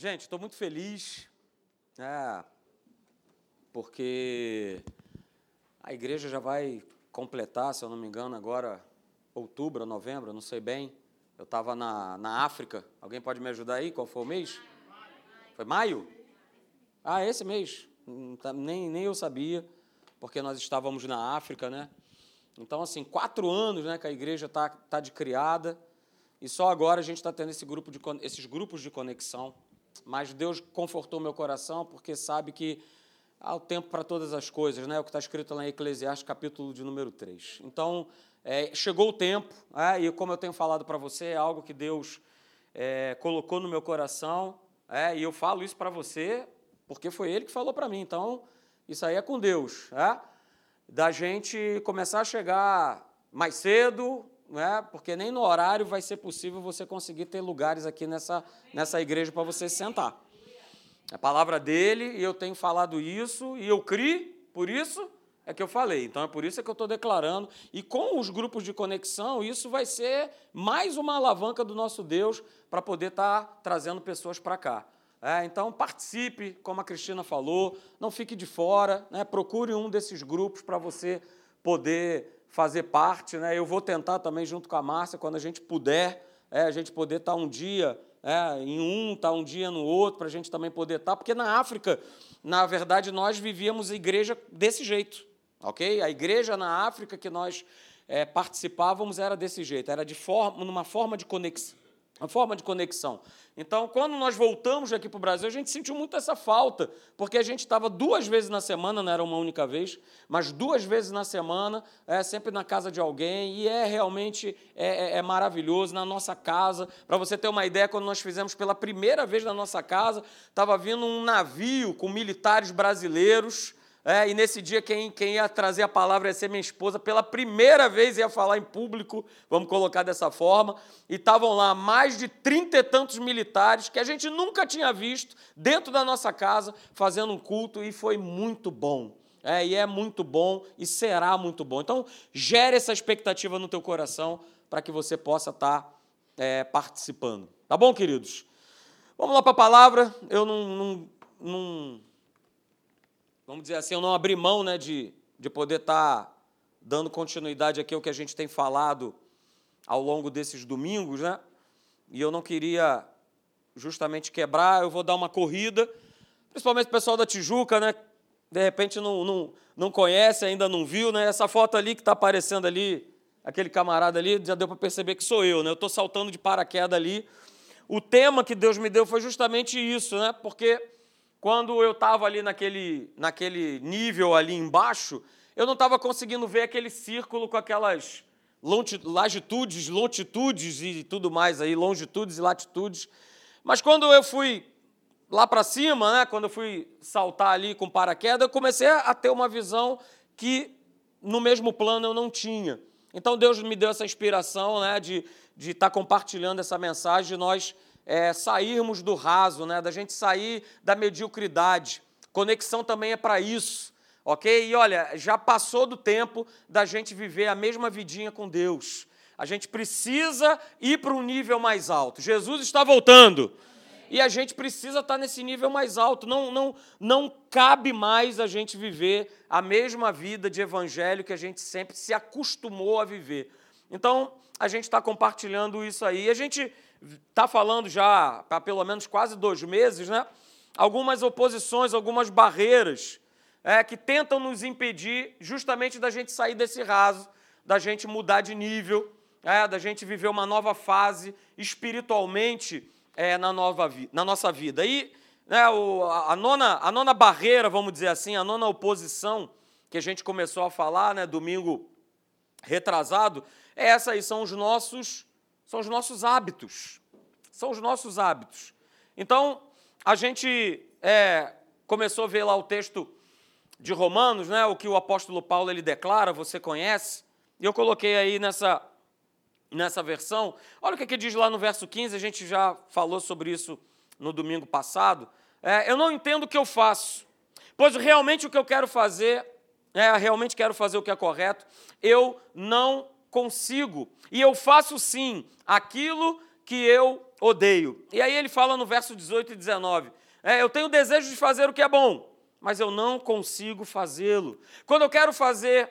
Gente, estou muito feliz, né, porque a igreja já vai completar, se eu não me engano, agora outubro, novembro, não sei bem. Eu estava na, na África. Alguém pode me ajudar aí? Qual foi o mês? Foi maio? Ah, esse mês. Tá, nem, nem eu sabia, porque nós estávamos na África, né? Então, assim, quatro anos né, que a igreja está tá de criada, e só agora a gente está tendo esse grupo de, esses grupos de conexão mas Deus confortou meu coração porque sabe que há o tempo para todas as coisas, né? o que está escrito lá em Eclesiastes, capítulo de número 3. Então, é, chegou o tempo, é, e como eu tenho falado para você, é algo que Deus é, colocou no meu coração, é, e eu falo isso para você porque foi Ele que falou para mim. Então, isso aí é com Deus. É? Da gente começar a chegar mais cedo, né? porque nem no horário vai ser possível você conseguir ter lugares aqui nessa, nessa igreja para você sentar. É a palavra dele, e eu tenho falado isso, e eu criei, por isso é que eu falei. Então é por isso que eu estou declarando. E com os grupos de conexão, isso vai ser mais uma alavanca do nosso Deus para poder estar tá trazendo pessoas para cá. É, então participe, como a Cristina falou, não fique de fora, né? procure um desses grupos para você poder fazer parte. Né? Eu vou tentar também, junto com a Márcia, quando a gente puder, é, a gente poder estar um dia é, em um, estar um dia no outro, para a gente também poder estar, porque na África, na verdade, nós vivíamos a igreja desse jeito, ok? A igreja na África que nós é, participávamos era desse jeito, era de forma, numa forma de conexão uma forma de conexão. Então, quando nós voltamos aqui para o Brasil, a gente sentiu muito essa falta, porque a gente estava duas vezes na semana, não era uma única vez, mas duas vezes na semana, é, sempre na casa de alguém, e é realmente é, é, é maravilhoso na nossa casa. Para você ter uma ideia, quando nós fizemos pela primeira vez na nossa casa, estava vindo um navio com militares brasileiros é, e nesse dia, quem, quem ia trazer a palavra ia ser minha esposa. Pela primeira vez ia falar em público, vamos colocar dessa forma. E estavam lá mais de trinta e tantos militares que a gente nunca tinha visto dentro da nossa casa fazendo um culto e foi muito bom. É, e é muito bom e será muito bom. Então, gere essa expectativa no teu coração para que você possa estar tá, é, participando. Tá bom, queridos? Vamos lá para a palavra. Eu não, não, não vamos dizer assim, eu não abri mão né, de, de poder estar tá dando continuidade aqui ao que a gente tem falado ao longo desses domingos, né? E eu não queria justamente quebrar, eu vou dar uma corrida, principalmente o pessoal da Tijuca, né? De repente não, não, não conhece, ainda não viu, né? Essa foto ali que está aparecendo ali, aquele camarada ali, já deu para perceber que sou eu, né? Eu estou saltando de paraquedas ali. O tema que Deus me deu foi justamente isso, né? Porque quando eu estava ali naquele, naquele nível ali embaixo, eu não estava conseguindo ver aquele círculo com aquelas latitudes, longitudes e tudo mais aí, longitudes e latitudes. Mas quando eu fui lá para cima, né, quando eu fui saltar ali com paraquedas, eu comecei a ter uma visão que no mesmo plano eu não tinha. Então Deus me deu essa inspiração né, de estar de tá compartilhando essa mensagem, nós é, sairmos do raso, né? da gente sair da mediocridade. Conexão também é para isso, ok? E olha, já passou do tempo da gente viver a mesma vidinha com Deus. A gente precisa ir para um nível mais alto. Jesus está voltando. E a gente precisa estar nesse nível mais alto. Não, não, não cabe mais a gente viver a mesma vida de evangelho que a gente sempre se acostumou a viver. Então, a gente está compartilhando isso aí. A gente está falando já há pelo menos quase dois meses, né? Algumas oposições, algumas barreiras é, que tentam nos impedir justamente da gente sair desse raso, da gente mudar de nível, é, da gente viver uma nova fase espiritualmente é, na, nova na nossa vida. E né, o, a, nona, a nona barreira, vamos dizer assim, a nona oposição que a gente começou a falar, né, domingo retrasado, é essa aí, são os nossos são os nossos hábitos. São os nossos hábitos. Então, a gente é, começou a ver lá o texto de Romanos, né, o que o apóstolo Paulo ele declara, você conhece, e eu coloquei aí nessa, nessa versão. Olha o que, que diz lá no verso 15, a gente já falou sobre isso no domingo passado. É, eu não entendo o que eu faço, pois realmente o que eu quero fazer, é, realmente quero fazer o que é correto, eu não consigo. E eu faço sim aquilo que eu odeio. E aí ele fala no verso 18 e 19: é, Eu tenho desejo de fazer o que é bom, mas eu não consigo fazê-lo. Quando eu quero fazer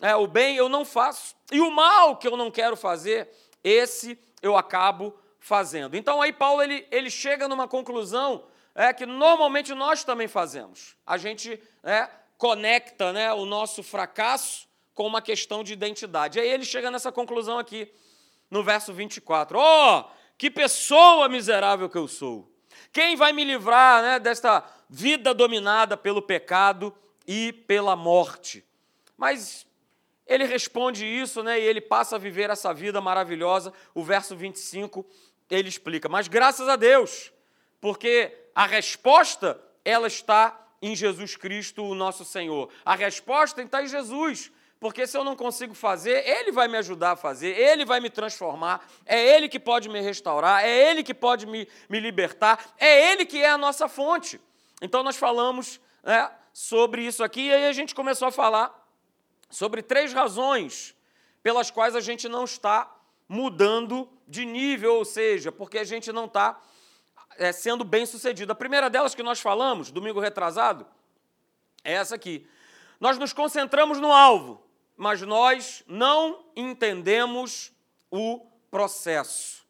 é, o bem, eu não faço. E o mal que eu não quero fazer, esse eu acabo fazendo. Então aí Paulo ele, ele chega numa conclusão é, que normalmente nós também fazemos. A gente é, conecta né, o nosso fracasso com uma questão de identidade. Aí ele chega nessa conclusão aqui, no verso 24. Oh, que pessoa miserável que eu sou! Quem vai me livrar né, desta vida dominada pelo pecado e pela morte? Mas ele responde isso né, e ele passa a viver essa vida maravilhosa. O verso 25 ele explica: Mas graças a Deus, porque a resposta ela está em Jesus Cristo, o nosso Senhor. A resposta está em Jesus. Porque se eu não consigo fazer, Ele vai me ajudar a fazer, Ele vai me transformar, é Ele que pode me restaurar, é Ele que pode me, me libertar, é Ele que é a nossa fonte. Então nós falamos né, sobre isso aqui, e aí a gente começou a falar sobre três razões pelas quais a gente não está mudando de nível, ou seja, porque a gente não está é, sendo bem sucedido. A primeira delas que nós falamos, domingo retrasado, é essa aqui. Nós nos concentramos no alvo, mas nós não entendemos o processo.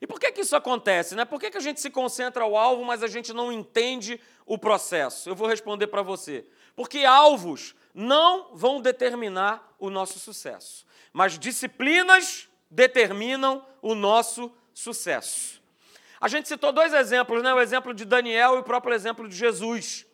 E por que, que isso acontece? Né? Por que, que a gente se concentra ao alvo, mas a gente não entende o processo? Eu vou responder para você. Porque alvos não vão determinar o nosso sucesso, mas disciplinas determinam o nosso sucesso. A gente citou dois exemplos, né? o exemplo de Daniel e o próprio exemplo de Jesus.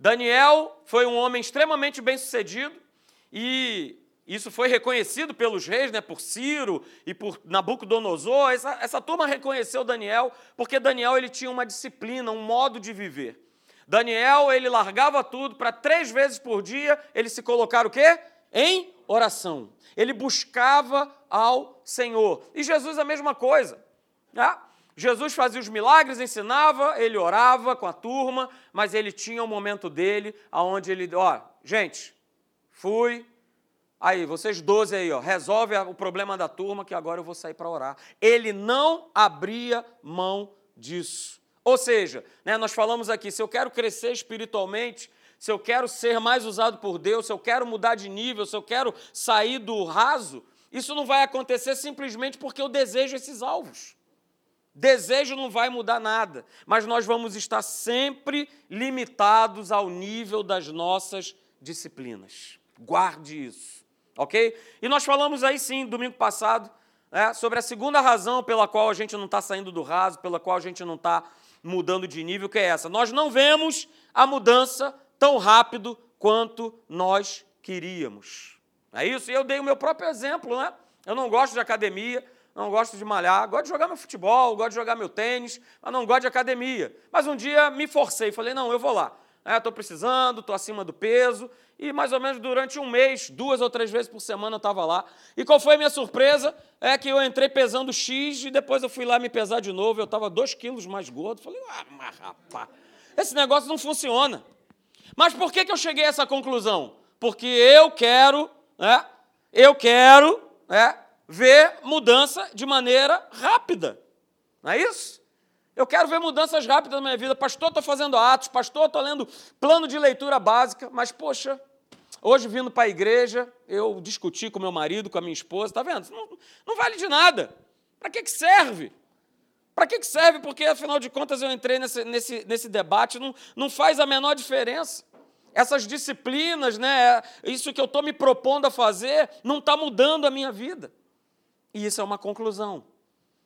Daniel foi um homem extremamente bem sucedido, e isso foi reconhecido pelos reis, né, por Ciro e por Nabucodonosor. Essa, essa turma reconheceu Daniel porque Daniel ele tinha uma disciplina, um modo de viver. Daniel ele largava tudo para três vezes por dia ele se colocar o quê? Em oração. Ele buscava ao Senhor. E Jesus a mesma coisa. Né? Jesus fazia os milagres, ensinava, ele orava com a turma, mas ele tinha um momento dele aonde ele, ó, gente, Fui. Aí, vocês 12 aí, ó, resolve o problema da turma que agora eu vou sair para orar. Ele não abria mão disso. Ou seja, né, nós falamos aqui, se eu quero crescer espiritualmente, se eu quero ser mais usado por Deus, se eu quero mudar de nível, se eu quero sair do raso, isso não vai acontecer simplesmente porque eu desejo esses alvos. Desejo não vai mudar nada, mas nós vamos estar sempre limitados ao nível das nossas disciplinas. Guarde isso, ok? E nós falamos aí sim, domingo passado, né, sobre a segunda razão pela qual a gente não está saindo do raso, pela qual a gente não está mudando de nível, que é essa. Nós não vemos a mudança tão rápido quanto nós queríamos. É isso? E eu dei o meu próprio exemplo, né? Eu não gosto de academia, não gosto de malhar, gosto de jogar meu futebol, gosto de jogar meu tênis, mas não gosto de academia. Mas um dia me forcei, falei, não, eu vou lá estou é, precisando, estou acima do peso. E mais ou menos durante um mês, duas ou três vezes por semana eu estava lá. E qual foi a minha surpresa? É que eu entrei pesando X e depois eu fui lá me pesar de novo. Eu estava dois quilos mais gordo. Falei, ah, mas rapaz, esse negócio não funciona. Mas por que, que eu cheguei a essa conclusão? Porque eu quero, né, eu quero né, ver mudança de maneira rápida. Não é isso? Eu quero ver mudanças rápidas na minha vida. Pastor, estou fazendo atos. Pastor, estou lendo plano de leitura básica. Mas, poxa, hoje vindo para a igreja, eu discuti com meu marido, com a minha esposa. Está vendo? Não, não, vale de nada. Para que, que serve? Para que, que serve? Porque, afinal de contas, eu entrei nesse, nesse, nesse debate. Não, não faz a menor diferença. Essas disciplinas, né, isso que eu estou me propondo a fazer, não está mudando a minha vida. E isso é uma conclusão.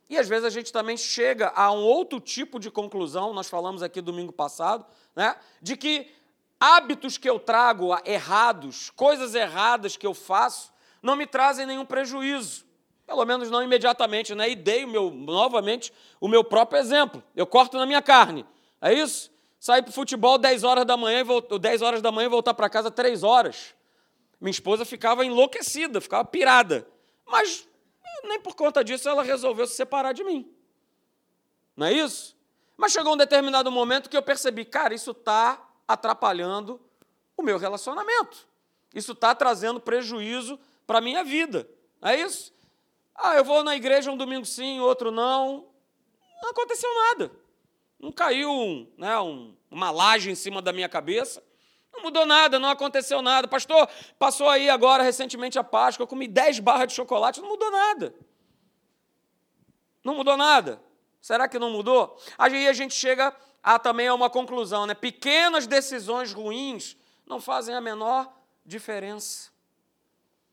E às vezes a gente também chega a um outro tipo de conclusão, nós falamos aqui domingo passado, né, de que hábitos que eu trago errados, coisas erradas que eu faço, não me trazem nenhum prejuízo. Pelo menos não imediatamente, né? E dei o meu, novamente o meu próprio exemplo. Eu corto na minha carne. É isso? Sair para o futebol 10 horas da manhã, 10 horas da manhã e voltar para casa 3 horas. Minha esposa ficava enlouquecida, ficava pirada. Mas nem por conta disso ela resolveu se separar de mim. Não é isso? Mas chegou um determinado momento que eu percebi, cara, isso está atrapalhando o meu relacionamento. Isso está trazendo prejuízo para a minha vida. É isso? Ah, eu vou na igreja um domingo sim, outro não. Não aconteceu nada. Não caiu né, um, uma laje em cima da minha cabeça. Não mudou nada, não aconteceu nada. Pastor, passou aí agora recentemente a Páscoa, eu comi 10 barras de chocolate, não mudou nada. Não mudou nada. Será que não mudou? Aí a gente chega a, também a uma conclusão, né? Pequenas decisões ruins não fazem a menor diferença.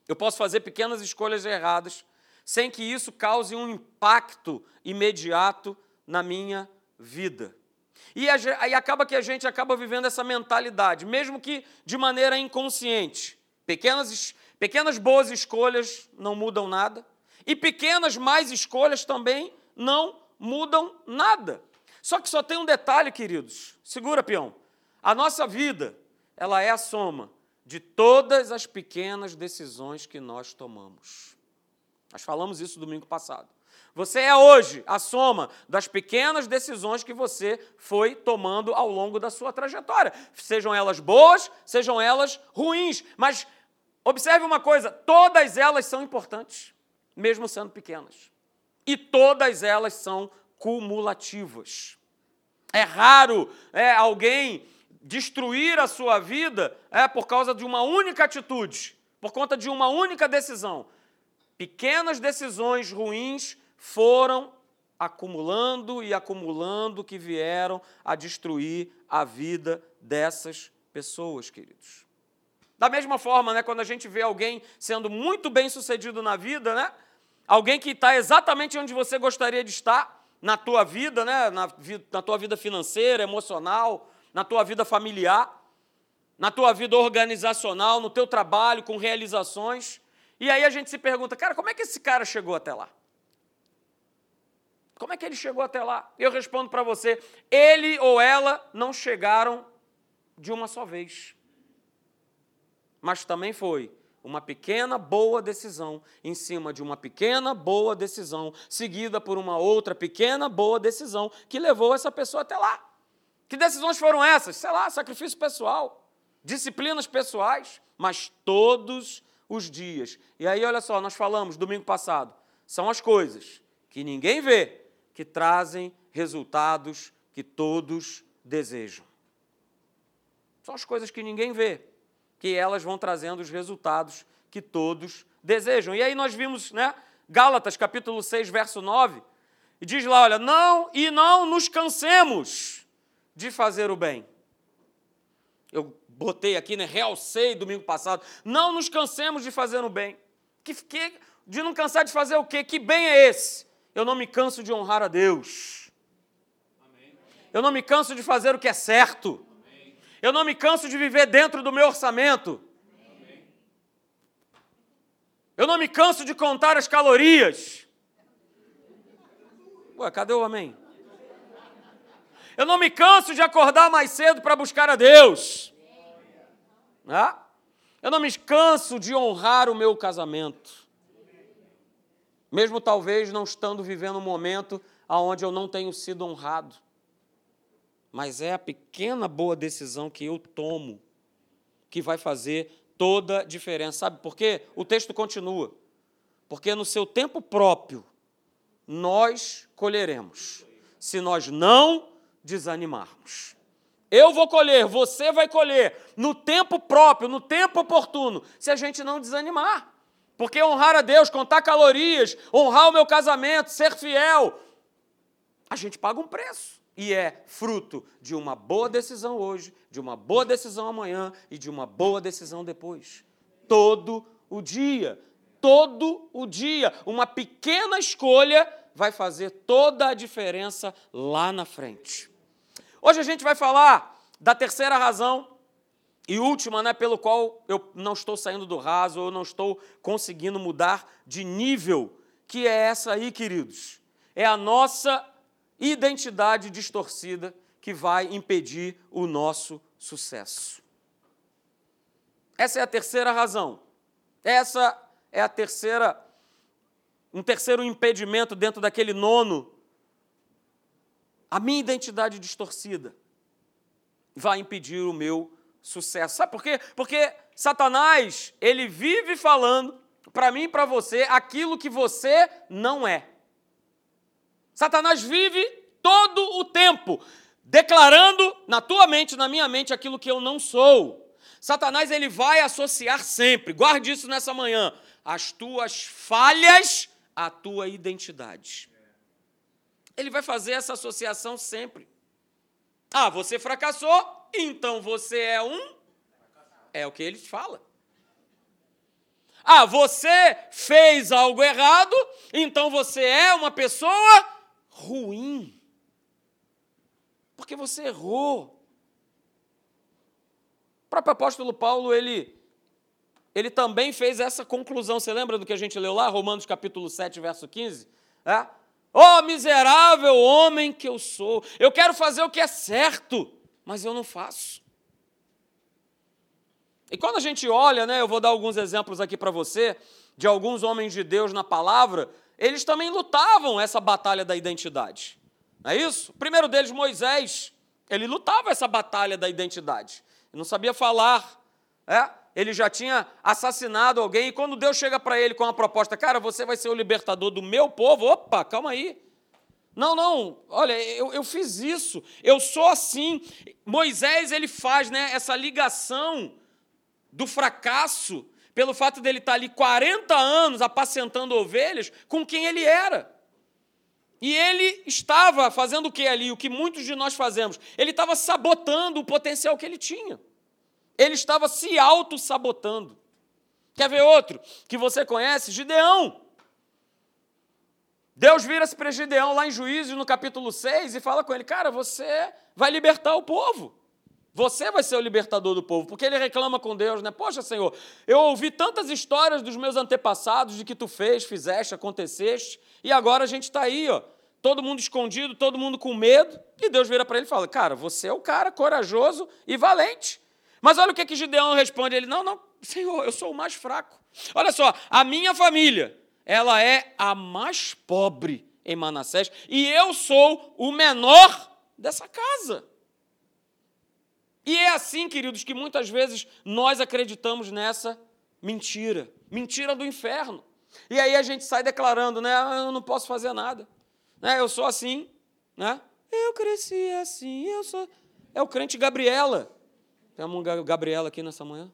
Eu posso fazer pequenas escolhas erradas sem que isso cause um impacto imediato na minha vida. E aí acaba que a gente acaba vivendo essa mentalidade, mesmo que de maneira inconsciente. Pequenas, pequenas boas escolhas não mudam nada, e pequenas mais escolhas também não mudam nada. Só que só tem um detalhe, queridos. Segura, peão. A nossa vida, ela é a soma de todas as pequenas decisões que nós tomamos. Nós falamos isso domingo passado. Você é hoje a soma das pequenas decisões que você foi tomando ao longo da sua trajetória. Sejam elas boas, sejam elas ruins. Mas observe uma coisa: todas elas são importantes, mesmo sendo pequenas. E todas elas são cumulativas. É raro é, alguém destruir a sua vida é, por causa de uma única atitude, por conta de uma única decisão. Pequenas decisões ruins foram acumulando e acumulando que vieram a destruir a vida dessas pessoas, queridos. Da mesma forma, né, quando a gente vê alguém sendo muito bem sucedido na vida, né, alguém que está exatamente onde você gostaria de estar na tua vida, né, na, na tua vida financeira, emocional, na tua vida familiar, na tua vida organizacional, no teu trabalho, com realizações. E aí a gente se pergunta, cara, como é que esse cara chegou até lá? Como é que ele chegou até lá? Eu respondo para você: ele ou ela não chegaram de uma só vez. Mas também foi uma pequena boa decisão em cima de uma pequena boa decisão, seguida por uma outra pequena boa decisão que levou essa pessoa até lá. Que decisões foram essas? Sei lá, sacrifício pessoal, disciplinas pessoais, mas todos os dias. E aí, olha só, nós falamos domingo passado, são as coisas que ninguém vê, que trazem resultados que todos desejam. São as coisas que ninguém vê, que elas vão trazendo os resultados que todos desejam. E aí nós vimos, né, Gálatas capítulo 6, verso 9, e diz lá, olha, não e não nos cansemos de fazer o bem. Eu botei aqui, né, realcei domingo passado, não nos cansemos de fazer o bem. Que, que, de não cansar de fazer o quê? Que bem é esse? Eu não me canso de honrar a Deus. Eu não me canso de fazer o que é certo. Eu não me canso de viver dentro do meu orçamento. Eu não me canso de contar as calorias. Ué, cadê o amém? Eu não me canso de acordar mais cedo para buscar a Deus. Ah? Eu não me canso de honrar o meu casamento mesmo talvez não estando vivendo um momento onde eu não tenho sido honrado. Mas é a pequena boa decisão que eu tomo que vai fazer toda a diferença. Sabe por quê? O texto continua. Porque no seu tempo próprio nós colheremos, se nós não desanimarmos. Eu vou colher, você vai colher, no tempo próprio, no tempo oportuno, se a gente não desanimar. Porque honrar a Deus, contar calorias, honrar o meu casamento, ser fiel, a gente paga um preço. E é fruto de uma boa decisão hoje, de uma boa decisão amanhã e de uma boa decisão depois. Todo o dia. Todo o dia. Uma pequena escolha vai fazer toda a diferença lá na frente. Hoje a gente vai falar da terceira razão e última, né, pelo qual eu não estou saindo do raso, eu não estou conseguindo mudar de nível, que é essa aí, queridos. É a nossa identidade distorcida que vai impedir o nosso sucesso. Essa é a terceira razão. Essa é a terceira um terceiro impedimento dentro daquele nono. A minha identidade distorcida vai impedir o meu sucesso. Sabe por quê? Porque Satanás, ele vive falando para mim e para você aquilo que você não é. Satanás vive todo o tempo declarando na tua mente, na minha mente, aquilo que eu não sou. Satanás ele vai associar sempre, guarde isso nessa manhã, as tuas falhas à tua identidade. Ele vai fazer essa associação sempre. Ah, você fracassou, então você é um. É o que ele fala. Ah, você fez algo errado, então você é uma pessoa ruim. Porque você errou. O próprio apóstolo Paulo, ele, ele também fez essa conclusão. Você lembra do que a gente leu lá, Romanos capítulo 7, verso 15? É? Oh, miserável homem que eu sou! Eu quero fazer o que é certo, mas eu não faço. E quando a gente olha, né, eu vou dar alguns exemplos aqui para você, de alguns homens de Deus na palavra, eles também lutavam essa batalha da identidade. Não é isso? O primeiro deles, Moisés, ele lutava essa batalha da identidade. Ele não sabia falar, é? ele já tinha assassinado alguém, e quando Deus chega para ele com a proposta, cara, você vai ser o libertador do meu povo, opa, calma aí. Não, não, olha, eu, eu fiz isso, eu sou assim. Moisés, ele faz né, essa ligação do fracasso pelo fato dele estar ali 40 anos apacentando ovelhas com quem ele era. E ele estava fazendo o que ali? O que muitos de nós fazemos? Ele estava sabotando o potencial que ele tinha. Ele estava se auto-sabotando. Quer ver outro que você conhece? Gideão. Deus vira-se para Gideão lá em Juízes, no capítulo 6, e fala com ele: Cara, você vai libertar o povo. Você vai ser o libertador do povo, porque ele reclama com Deus, né? Poxa, Senhor, eu ouvi tantas histórias dos meus antepassados de que tu fez, fizeste, aconteceste, e agora a gente está aí, ó, todo mundo escondido, todo mundo com medo, e Deus vira para ele e fala: Cara, você é o cara corajoso e valente. Mas olha o que, que Gideão responde: ele, Não, não, Senhor, eu sou o mais fraco. Olha só, a minha família, ela é a mais pobre em Manassés, e eu sou o menor dessa casa. E é assim, queridos, que muitas vezes nós acreditamos nessa mentira, mentira do inferno. E aí a gente sai declarando, né? Ah, eu não posso fazer nada. Né? Eu sou assim, né? Eu cresci assim, eu sou. É o crente Gabriela. Tem uma Gabriela aqui nessa manhã?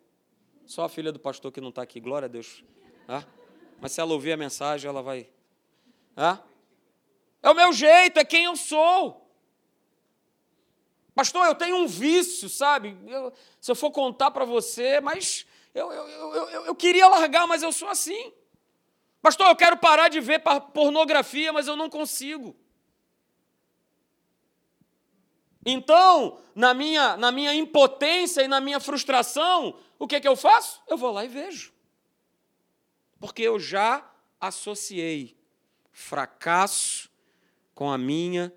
Só a filha do pastor que não está aqui, glória a Deus. Tá? Mas se ela ouvir a mensagem, ela vai. Tá? É o meu jeito, é quem eu sou. Pastor, eu tenho um vício, sabe? Eu, se eu for contar para você, mas eu, eu, eu, eu, queria largar, mas eu sou assim. Pastor, eu quero parar de ver pornografia, mas eu não consigo. Então, na minha, na minha impotência e na minha frustração, o que, é que eu faço? Eu vou lá e vejo. Porque eu já associei fracasso com a minha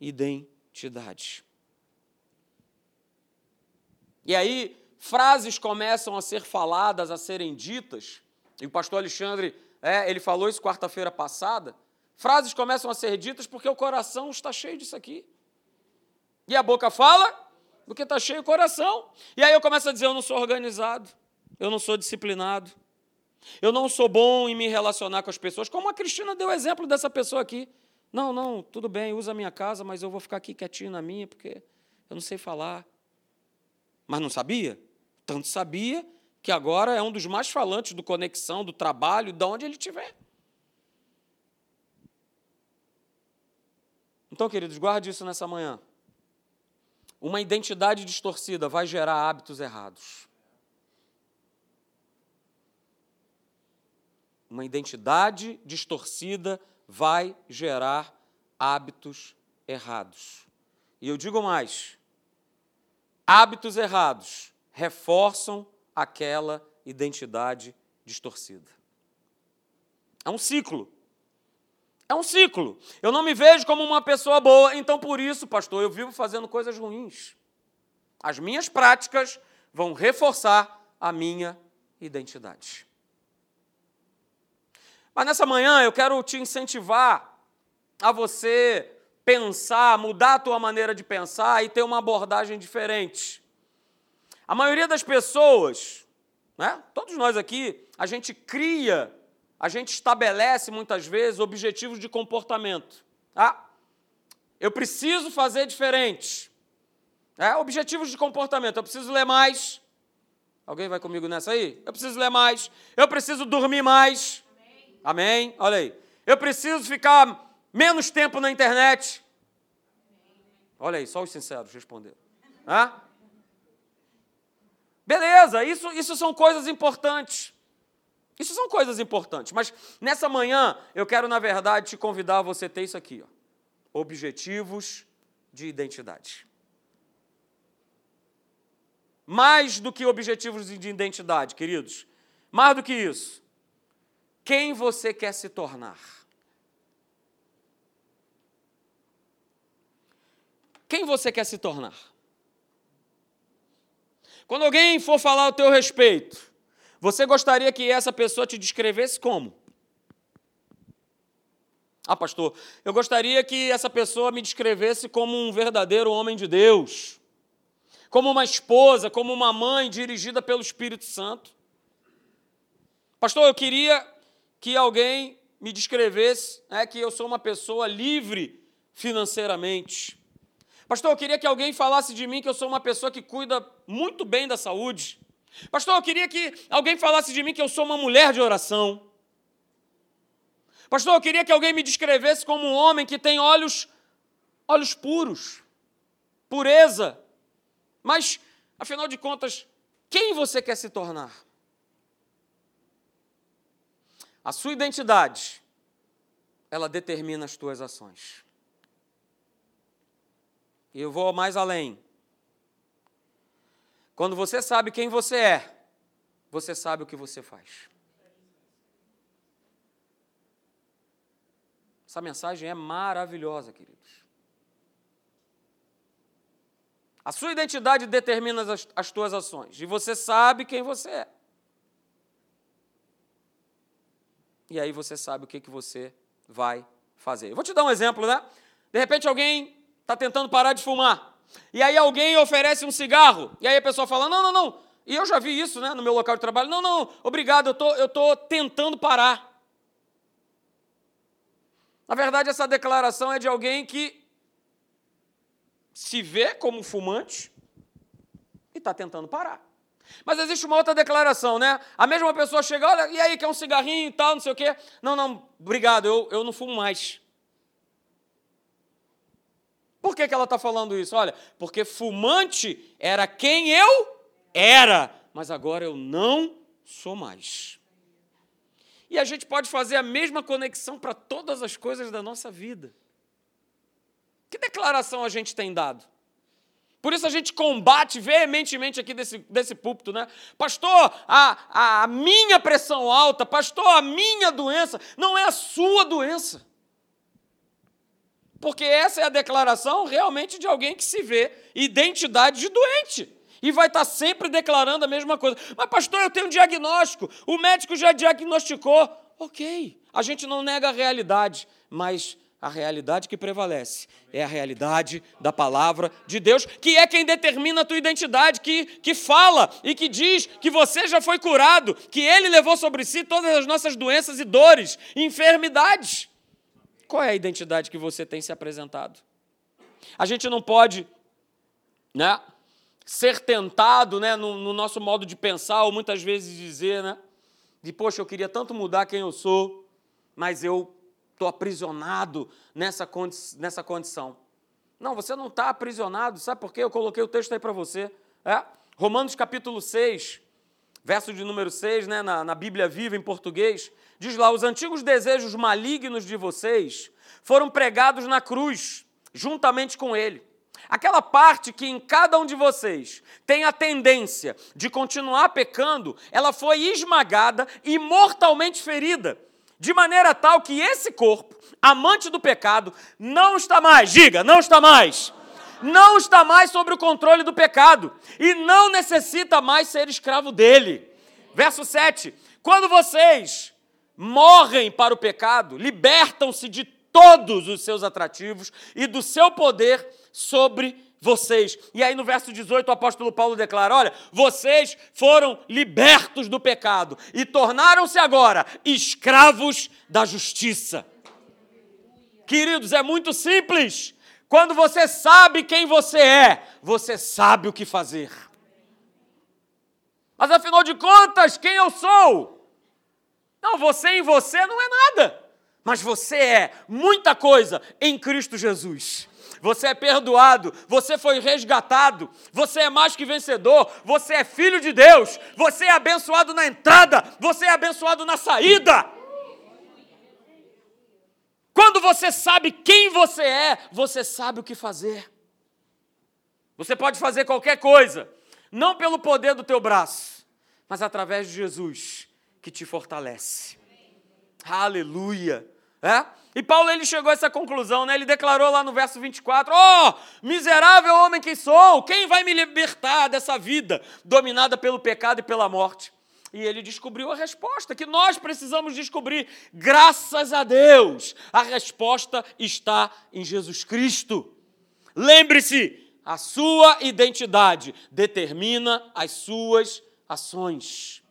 identidade. E aí, frases começam a ser faladas, a serem ditas, e o pastor Alexandre, é, ele falou isso quarta-feira passada. Frases começam a ser ditas porque o coração está cheio disso aqui. E a boca fala porque está cheio o coração. E aí eu começo a dizer: eu não sou organizado, eu não sou disciplinado, eu não sou bom em me relacionar com as pessoas, como a Cristina deu exemplo dessa pessoa aqui. Não, não, tudo bem, usa a minha casa, mas eu vou ficar aqui quietinho na minha, porque eu não sei falar. Mas não sabia? Tanto sabia que agora é um dos mais falantes do conexão, do trabalho, de onde ele estiver. Então, queridos, guarde isso nessa manhã. Uma identidade distorcida vai gerar hábitos errados. Uma identidade distorcida vai gerar hábitos errados. E eu digo mais: Hábitos errados reforçam aquela identidade distorcida. É um ciclo. É um ciclo. Eu não me vejo como uma pessoa boa, então por isso, pastor, eu vivo fazendo coisas ruins. As minhas práticas vão reforçar a minha identidade. Mas nessa manhã eu quero te incentivar a você pensar, mudar a tua maneira de pensar e ter uma abordagem diferente. A maioria das pessoas, Né? Todos nós aqui, a gente cria, a gente estabelece muitas vezes objetivos de comportamento. Ah, eu preciso fazer diferente. É, objetivos de comportamento. Eu preciso ler mais. Alguém vai comigo nessa aí? Eu preciso ler mais. Eu preciso dormir mais. Amém. Amém? Olha aí. Eu preciso ficar menos tempo na internet. Olha aí, só os sinceros responderam. Hã? Beleza, isso, isso são coisas importantes. Isso são coisas importantes. Mas nessa manhã eu quero, na verdade, te convidar a você ter isso aqui: ó. objetivos de identidade mais do que objetivos de identidade, queridos. Mais do que isso. Quem você quer se tornar? Quem você quer se tornar? Quando alguém for falar ao teu respeito, você gostaria que essa pessoa te descrevesse como? Ah, pastor, eu gostaria que essa pessoa me descrevesse como um verdadeiro homem de Deus como uma esposa, como uma mãe dirigida pelo Espírito Santo. Pastor, eu queria que alguém me descrevesse né, que eu sou uma pessoa livre financeiramente. Pastor, eu queria que alguém falasse de mim que eu sou uma pessoa que cuida muito bem da saúde. Pastor, eu queria que alguém falasse de mim que eu sou uma mulher de oração. Pastor, eu queria que alguém me descrevesse como um homem que tem olhos olhos puros, pureza, mas, afinal de contas, quem você quer se tornar? A sua identidade, ela determina as tuas ações. Eu vou mais além. Quando você sabe quem você é, você sabe o que você faz. Essa mensagem é maravilhosa, queridos. A sua identidade determina as, as tuas ações. E você sabe quem você é. E aí você sabe o que, que você vai fazer. Eu vou te dar um exemplo, né? De repente alguém está tentando parar de fumar. E aí alguém oferece um cigarro. E aí a pessoa fala: não, não, não. E eu já vi isso né, no meu local de trabalho. Não, não, obrigado, eu tô, estou tô tentando parar. Na verdade, essa declaração é de alguém que se vê como fumante e está tentando parar. Mas existe uma outra declaração, né? A mesma pessoa chega, olha, e aí, quer um cigarrinho e tal, não sei o quê. Não, não, obrigado, eu, eu não fumo mais. Por que, que ela está falando isso? Olha, porque fumante era quem eu era, mas agora eu não sou mais. E a gente pode fazer a mesma conexão para todas as coisas da nossa vida. Que declaração a gente tem dado? Por isso a gente combate veementemente aqui desse, desse púlpito, né? Pastor, a, a minha pressão alta, pastor, a minha doença, não é a sua doença. Porque essa é a declaração realmente de alguém que se vê identidade de doente. E vai estar sempre declarando a mesma coisa. Mas, pastor, eu tenho um diagnóstico, o médico já diagnosticou. Ok, a gente não nega a realidade, mas a realidade que prevalece é a realidade da palavra de Deus, que é quem determina a tua identidade, que, que fala e que diz que você já foi curado, que Ele levou sobre si todas as nossas doenças e dores, enfermidades. Qual é a identidade que você tem se apresentado? A gente não pode né, ser tentado né, no, no nosso modo de pensar, ou muitas vezes dizer, né, de poxa, eu queria tanto mudar quem eu sou, mas eu estou aprisionado nessa, condi nessa condição. Não, você não está aprisionado, sabe por quê? Eu coloquei o texto aí para você. É? Romanos capítulo 6, verso de número 6, né, na, na Bíblia Viva em português, diz lá: Os antigos desejos malignos de vocês foram pregados na cruz, juntamente com ele. Aquela parte que em cada um de vocês tem a tendência de continuar pecando, ela foi esmagada e mortalmente ferida de maneira tal que esse corpo, amante do pecado, não está mais, diga, não está mais, não está mais sobre o controle do pecado e não necessita mais ser escravo dele. Verso 7: Quando vocês morrem para o pecado, libertam-se de todos os seus atrativos e do seu poder sobre vocês. E aí no verso 18 o apóstolo Paulo declara: Olha, vocês foram libertos do pecado e tornaram-se agora escravos da justiça. Queridos, é muito simples. Quando você sabe quem você é, você sabe o que fazer. Mas afinal de contas, quem eu sou? Não, você em você não é nada. Mas você é muita coisa em Cristo Jesus. Você é perdoado, você foi resgatado, você é mais que vencedor, você é filho de Deus, você é abençoado na entrada, você é abençoado na saída. Quando você sabe quem você é, você sabe o que fazer. Você pode fazer qualquer coisa, não pelo poder do teu braço, mas através de Jesus que te fortalece. Aleluia. É? E Paulo ele chegou a essa conclusão, né? Ele declarou lá no verso 24: "Oh, miserável homem que sou, quem vai me libertar dessa vida dominada pelo pecado e pela morte?" E ele descobriu a resposta que nós precisamos descobrir. Graças a Deus, a resposta está em Jesus Cristo. Lembre-se, a sua identidade determina as suas ações.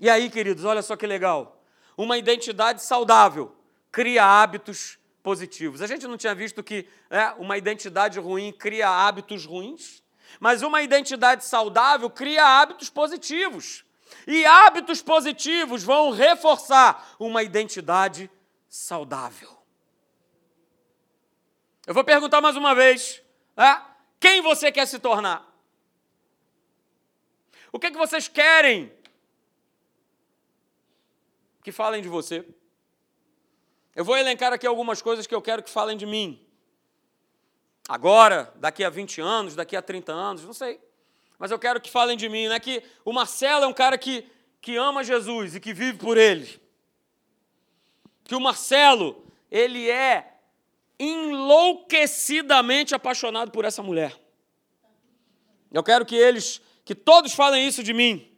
E aí, queridos, olha só que legal. Uma identidade saudável cria hábitos positivos. A gente não tinha visto que é, uma identidade ruim cria hábitos ruins? Mas uma identidade saudável cria hábitos positivos. E hábitos positivos vão reforçar uma identidade saudável. Eu vou perguntar mais uma vez: é? quem você quer se tornar? O que, é que vocês querem que falem de você? Eu vou elencar aqui algumas coisas que eu quero que falem de mim. Agora, daqui a 20 anos, daqui a 30 anos, não sei mas eu quero que falem de mim, né? Que o Marcelo é um cara que, que ama Jesus e que vive por ele. Que o Marcelo, ele é enlouquecidamente apaixonado por essa mulher. Eu quero que eles, que todos falem isso de mim.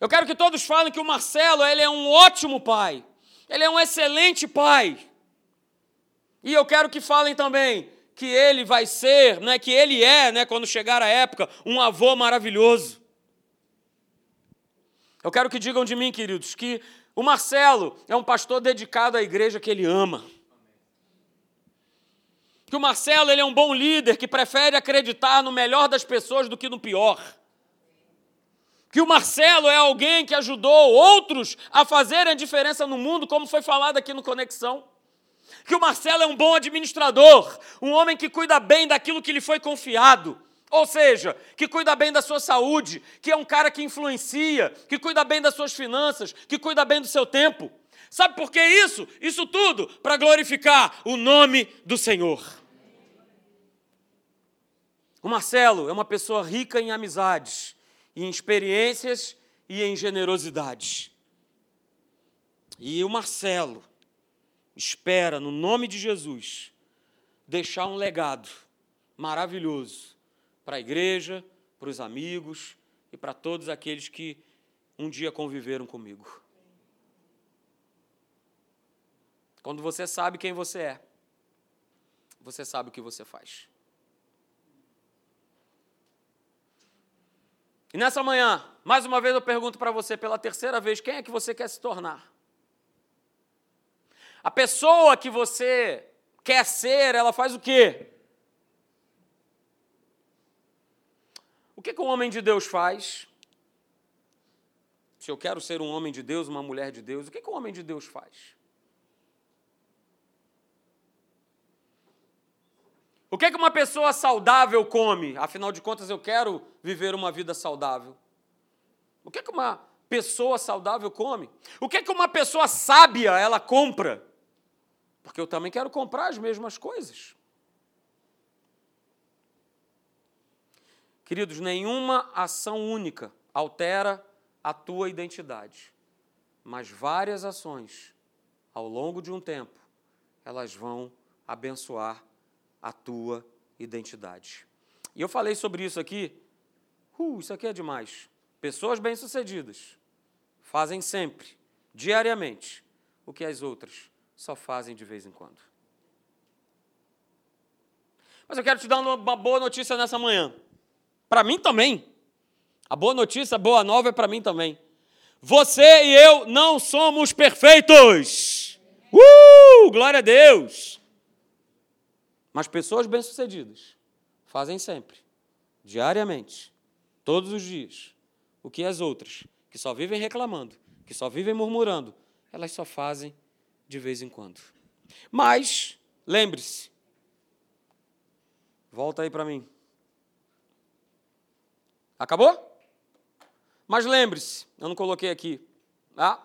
Eu quero que todos falem que o Marcelo, ele é um ótimo pai. Ele é um excelente pai. E eu quero que falem também que ele vai ser, né, que ele é, né, quando chegar a época, um avô maravilhoso. Eu quero que digam de mim, queridos, que o Marcelo é um pastor dedicado à igreja que ele ama. Que o Marcelo ele é um bom líder que prefere acreditar no melhor das pessoas do que no pior. Que o Marcelo é alguém que ajudou outros a fazerem a diferença no mundo, como foi falado aqui no Conexão que o Marcelo é um bom administrador, um homem que cuida bem daquilo que lhe foi confiado. Ou seja, que cuida bem da sua saúde, que é um cara que influencia, que cuida bem das suas finanças, que cuida bem do seu tempo. Sabe por que isso? Isso tudo para glorificar o nome do Senhor. O Marcelo é uma pessoa rica em amizades, em experiências e em generosidade. E o Marcelo espera, no nome de Jesus, deixar um legado maravilhoso para a igreja, para os amigos e para todos aqueles que um dia conviveram comigo. Quando você sabe quem você é, você sabe o que você faz. E nessa manhã, mais uma vez eu pergunto para você pela terceira vez: quem é que você quer se tornar? A pessoa que você quer ser, ela faz o quê? O que, que um homem de Deus faz? Se eu quero ser um homem de Deus, uma mulher de Deus, o que, que um homem de Deus faz? O que, que uma pessoa saudável come? Afinal de contas, eu quero viver uma vida saudável. O que, que uma pessoa saudável come? O que, que uma pessoa sábia ela compra? Porque eu também quero comprar as mesmas coisas. Queridos, nenhuma ação única altera a tua identidade, mas várias ações, ao longo de um tempo, elas vão abençoar a tua identidade. E eu falei sobre isso aqui, uh, isso aqui é demais. Pessoas bem-sucedidas fazem sempre, diariamente, o que as outras só fazem de vez em quando. Mas eu quero te dar uma boa notícia nessa manhã. Para mim também. A boa notícia, a boa nova é para mim também. Você e eu não somos perfeitos. Uh! Glória a Deus! Mas pessoas bem-sucedidas fazem sempre, diariamente, todos os dias, o que as outras, que só vivem reclamando, que só vivem murmurando, elas só fazem de vez em quando. Mas, lembre-se, volta aí para mim. Acabou? Mas lembre-se, eu não coloquei aqui, tá?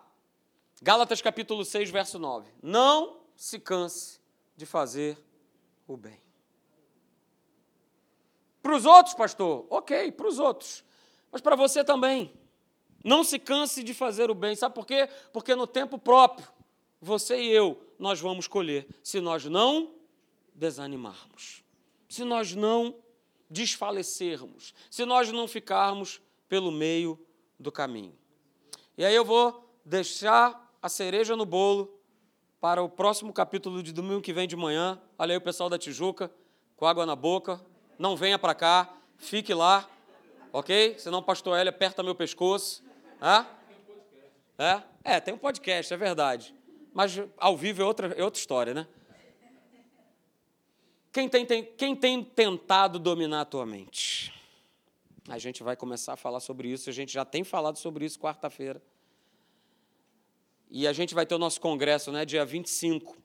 Gálatas capítulo 6, verso 9. Não se canse de fazer o bem. Para os outros, pastor, ok, para os outros. Mas para você também. Não se canse de fazer o bem. Sabe por quê? Porque no tempo próprio, você e eu, nós vamos colher. Se nós não desanimarmos, se nós não desfalecermos, se nós não ficarmos pelo meio do caminho. E aí eu vou deixar a cereja no bolo para o próximo capítulo de domingo que vem de manhã. Olha aí o pessoal da Tijuca, com água na boca. Não venha para cá, fique lá, ok? Senão pastor Hélio aperta meu pescoço. Hã? É? é, tem um podcast, é verdade. Mas ao vivo é outra, é outra história, né? Quem tem, tem, quem tem tentado dominar a tua mente? A gente vai começar a falar sobre isso, a gente já tem falado sobre isso quarta-feira. E a gente vai ter o nosso congresso, né, dia 25.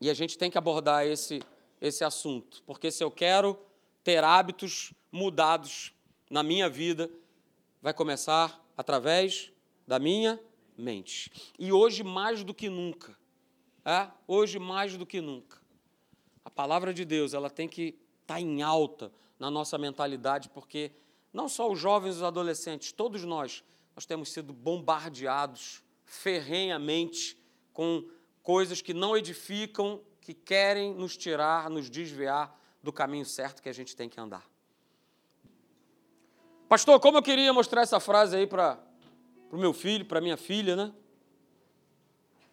E a gente tem que abordar esse, esse assunto, porque se eu quero ter hábitos mudados na minha vida, vai começar através da minha mente. E hoje mais do que nunca, é? hoje mais do que nunca, a palavra de Deus ela tem que estar tá em alta na nossa mentalidade, porque não só os jovens os adolescentes, todos nós, nós temos sido bombardeados ferrenhamente com coisas que não edificam, que querem nos tirar, nos desviar do caminho certo que a gente tem que andar. Pastor, como eu queria mostrar essa frase aí para o meu filho, para minha filha, né?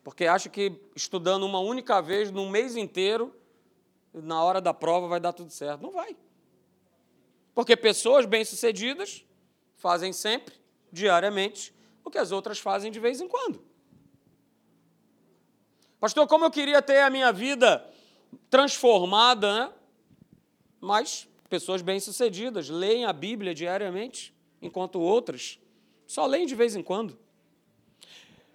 Porque acho que estudando uma única vez, num mês inteiro, na hora da prova vai dar tudo certo. Não vai. Porque pessoas bem-sucedidas fazem sempre, diariamente, o que as outras fazem de vez em quando. Pastor, como eu queria ter a minha vida transformada, né? Mas pessoas bem-sucedidas leem a Bíblia diariamente, enquanto outras só leem de vez em quando.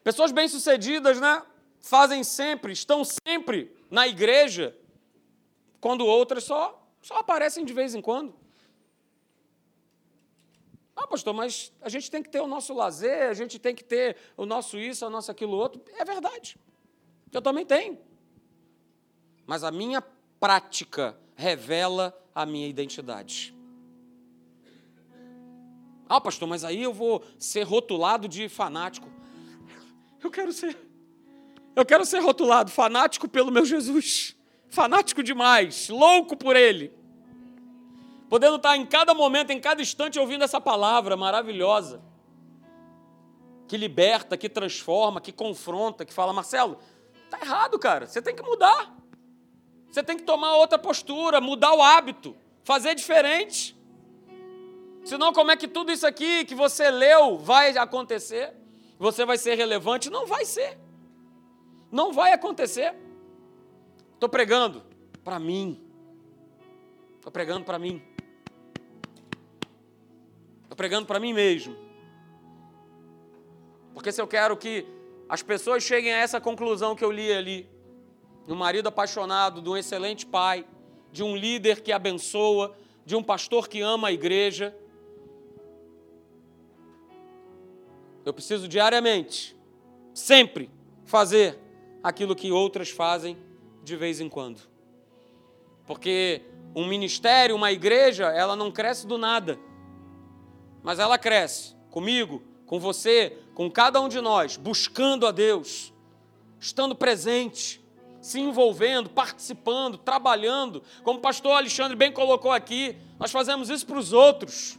Pessoas bem-sucedidas, né? Fazem sempre, estão sempre na igreja, quando outras só, só aparecem de vez em quando. Ah, pastor, mas a gente tem que ter o nosso lazer, a gente tem que ter o nosso isso, o nosso aquilo outro. É verdade. Eu também tenho. Mas a minha prática revela a minha identidade. Ah, pastor, mas aí eu vou ser rotulado de fanático. Eu quero ser. Eu quero ser rotulado fanático pelo meu Jesus. Fanático demais, louco por ele podendo estar em cada momento, em cada instante, ouvindo essa palavra maravilhosa, que liberta, que transforma, que confronta, que fala, Marcelo, tá errado, cara, você tem que mudar. Você tem que tomar outra postura, mudar o hábito, fazer diferente. Senão, como é que tudo isso aqui que você leu vai acontecer? Você vai ser relevante? Não vai ser. Não vai acontecer. Estou pregando para mim. Estou pregando para mim. Estou pregando para mim mesmo. Porque se eu quero que as pessoas cheguem a essa conclusão que eu li ali, de um marido apaixonado, de um excelente pai, de um líder que abençoa, de um pastor que ama a igreja, eu preciso diariamente, sempre, fazer aquilo que outras fazem de vez em quando. Porque um ministério, uma igreja, ela não cresce do nada mas ela cresce comigo, com você, com cada um de nós, buscando a Deus, estando presente, se envolvendo, participando, trabalhando. Como o pastor Alexandre bem colocou aqui, nós fazemos isso para os outros.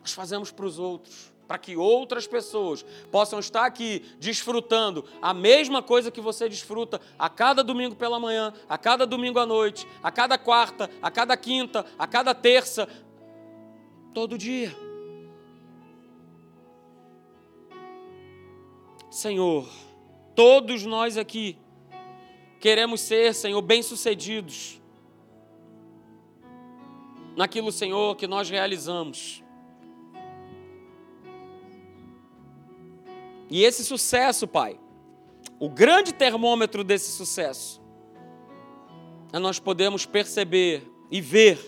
Nós fazemos para os outros, para que outras pessoas possam estar aqui desfrutando a mesma coisa que você desfruta a cada domingo pela manhã, a cada domingo à noite, a cada quarta, a cada quinta, a cada terça, todo dia. Senhor, todos nós aqui queremos ser, Senhor, bem-sucedidos naquilo, Senhor, que nós realizamos. E esse sucesso, Pai, o grande termômetro desse sucesso, é nós podemos perceber e ver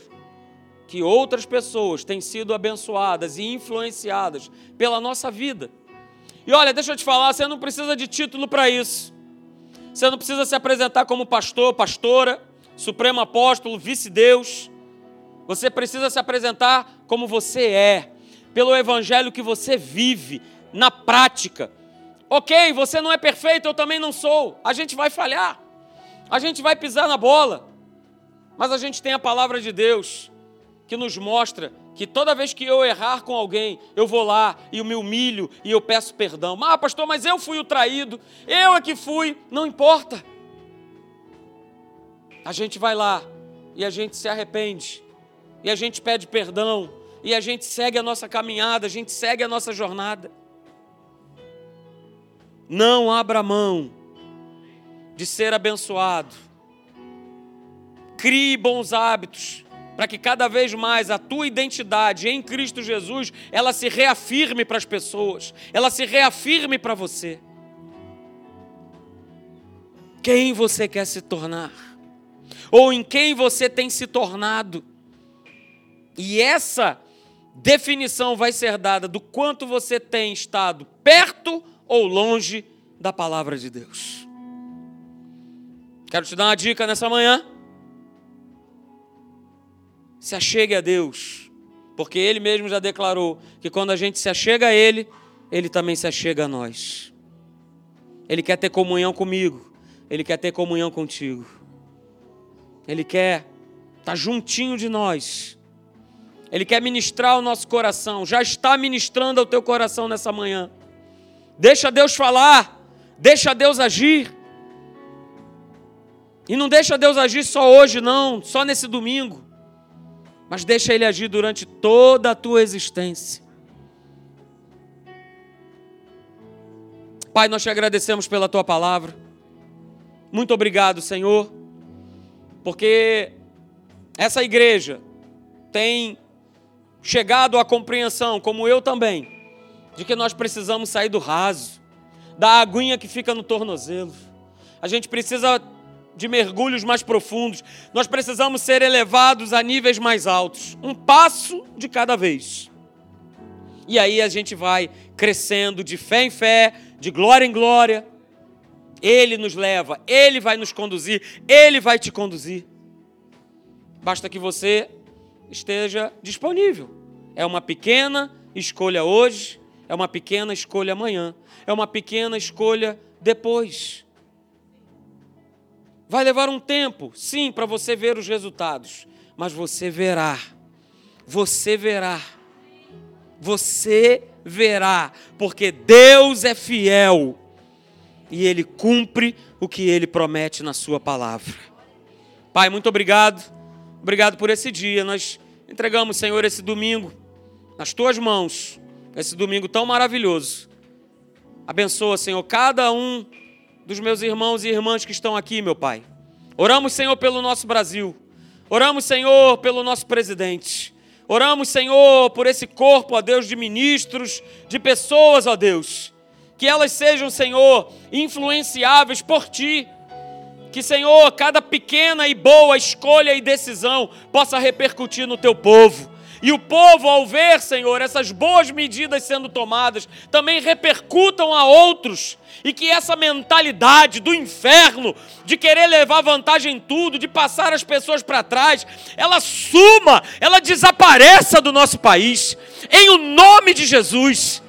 que outras pessoas têm sido abençoadas e influenciadas pela nossa vida. E olha, deixa eu te falar, você não precisa de título para isso. Você não precisa se apresentar como pastor, pastora, supremo apóstolo, vice-deus. Você precisa se apresentar como você é, pelo evangelho que você vive, na prática. Ok, você não é perfeito, eu também não sou. A gente vai falhar, a gente vai pisar na bola, mas a gente tem a palavra de Deus que nos mostra que toda vez que eu errar com alguém, eu vou lá e eu me humilho e eu peço perdão. Ah, pastor, mas eu fui o traído, eu é que fui, não importa. A gente vai lá e a gente se arrepende, e a gente pede perdão, e a gente segue a nossa caminhada, a gente segue a nossa jornada. Não abra mão de ser abençoado. Crie bons hábitos para que cada vez mais a tua identidade em Cristo Jesus, ela se reafirme para as pessoas, ela se reafirme para você. Quem você quer se tornar? Ou em quem você tem se tornado? E essa definição vai ser dada do quanto você tem estado perto ou longe da palavra de Deus. Quero te dar uma dica nessa manhã. Se achegue a Deus, porque Ele mesmo já declarou que quando a gente se achega a Ele, Ele também se achega a nós. Ele quer ter comunhão comigo, Ele quer ter comunhão contigo. Ele quer estar juntinho de nós. Ele quer ministrar o nosso coração, já está ministrando ao teu coração nessa manhã. Deixa Deus falar, deixa Deus agir. E não deixa Deus agir só hoje, não, só nesse domingo. Mas deixa Ele agir durante toda a tua existência. Pai, nós te agradecemos pela tua palavra. Muito obrigado, Senhor, porque essa igreja tem chegado à compreensão, como eu também, de que nós precisamos sair do raso, da aguinha que fica no tornozelo. A gente precisa de mergulhos mais profundos. Nós precisamos ser elevados a níveis mais altos, um passo de cada vez. E aí a gente vai crescendo de fé em fé, de glória em glória. Ele nos leva, ele vai nos conduzir, ele vai te conduzir. Basta que você esteja disponível. É uma pequena escolha hoje, é uma pequena escolha amanhã, é uma pequena escolha depois. Vai levar um tempo, sim, para você ver os resultados, mas você verá. Você verá. Você verá, porque Deus é fiel e Ele cumpre o que Ele promete na Sua palavra. Pai, muito obrigado. Obrigado por esse dia. Nós entregamos, Senhor, esse domingo nas Tuas mãos esse domingo tão maravilhoso. Abençoa, Senhor, cada um dos meus irmãos e irmãs que estão aqui, meu Pai. Oramos, Senhor, pelo nosso Brasil. Oramos, Senhor, pelo nosso presidente. Oramos, Senhor, por esse corpo, ó Deus, de ministros, de pessoas, ó Deus. Que elas sejam, Senhor, influenciáveis por Ti. Que, Senhor, cada pequena e boa escolha e decisão possa repercutir no Teu povo. E o povo, ao ver, Senhor, essas boas medidas sendo tomadas, também repercutam a outros. E que essa mentalidade do inferno, de querer levar vantagem em tudo, de passar as pessoas para trás, ela suma, ela desapareça do nosso país. Em o nome de Jesus.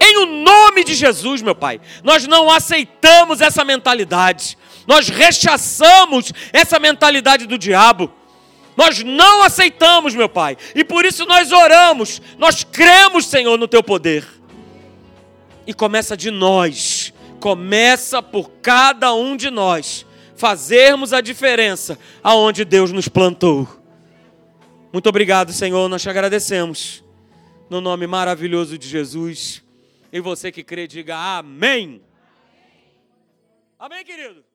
Em o nome de Jesus, meu Pai. Nós não aceitamos essa mentalidade. Nós rechaçamos essa mentalidade do diabo. Nós não aceitamos, meu Pai. E por isso nós oramos. Nós cremos, Senhor, no teu poder. E começa de nós, começa por cada um de nós fazermos a diferença aonde Deus nos plantou. Muito obrigado, Senhor, nós te agradecemos. No nome maravilhoso de Jesus. E você que crê, diga amém. Amém, querido?